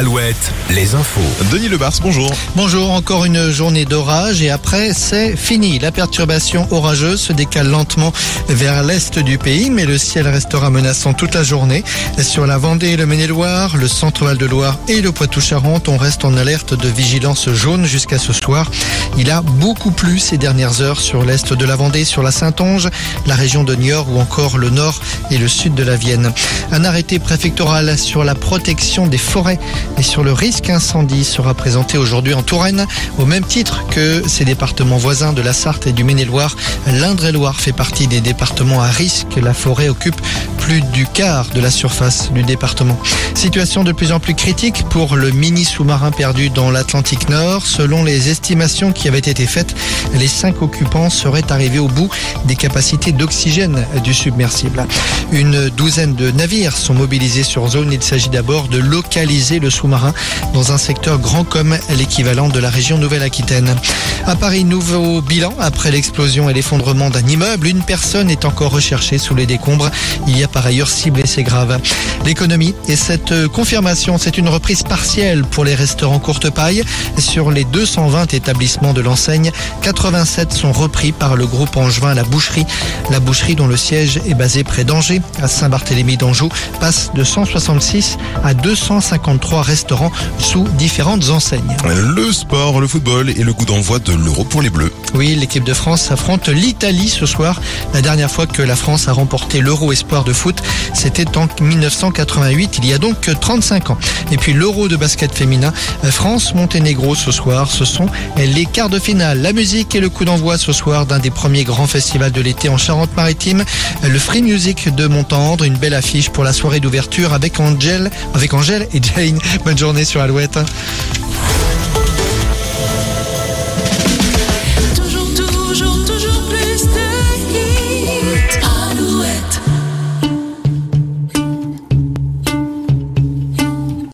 Alouette, les infos. Denis Lebars, bonjour. Bonjour, encore une journée d'orage et après c'est fini. La perturbation orageuse se décale lentement vers l'est du pays, mais le ciel restera menaçant toute la journée. Sur la Vendée et le Maine-et-Loire, le centre-val de Loire et le Poitou-Charentes, on reste en alerte de vigilance jaune jusqu'à ce soir. Il a beaucoup plu ces dernières heures sur l'est de la Vendée, sur la Saintonge, la région de Niort ou encore le nord et le sud de la Vienne. Un arrêté préfectoral sur la protection des forêts et sur le risque incendie sera présenté aujourd'hui en Touraine au même titre que ces départements voisins de la Sarthe et du Maine-et-Loire. L'Indre-et-Loire fait partie des départements à risque. La forêt occupe plus du quart de la surface du département. Situation de plus en plus critique pour le mini sous-marin perdu dans l'Atlantique Nord. Selon les estimations qui avaient été faites, les cinq occupants seraient arrivés au bout des capacités d'oxygène du submersible. Une douzaine de navires sont mobilisés sur zone. Il s'agit d'abord de localiser le sous-marin dans un secteur grand comme l'équivalent de la région Nouvelle-Aquitaine. À Paris, nouveau bilan après l'explosion et l'effondrement d'un immeuble. Une personne est encore recherchée sous les décombres. Il y a par ailleurs six blessés graves. L'économie et cette confirmation, c'est une reprise partielle pour les restaurants courte paille. Sur les 220 établissements de l'enseigne, 87 sont repris par le groupe angevin La Boucherie. La Boucherie dont le siège est basé près d'Angers, à Saint-Barthélemy d'Anjou, passe de 166 à 253 restaurants sous différentes enseignes. Le sport, le football et le coup d'envoi de l'Euro pour les Bleus. Oui, l'équipe de France affronte l'Italie ce soir. La dernière fois que la France a remporté l'Euro Espoir de c'était en 1988, il y a donc 35 ans. Et puis l'Euro de basket féminin, France-Monténégro ce soir, ce sont les quarts de finale. La musique et le coup d'envoi ce soir d'un des premiers grands festivals de l'été en Charente-Maritime, le Free Music de Montendre, une belle affiche pour la soirée d'ouverture avec Angèle, avec Angèle et Jane. Bonne journée sur Alouette.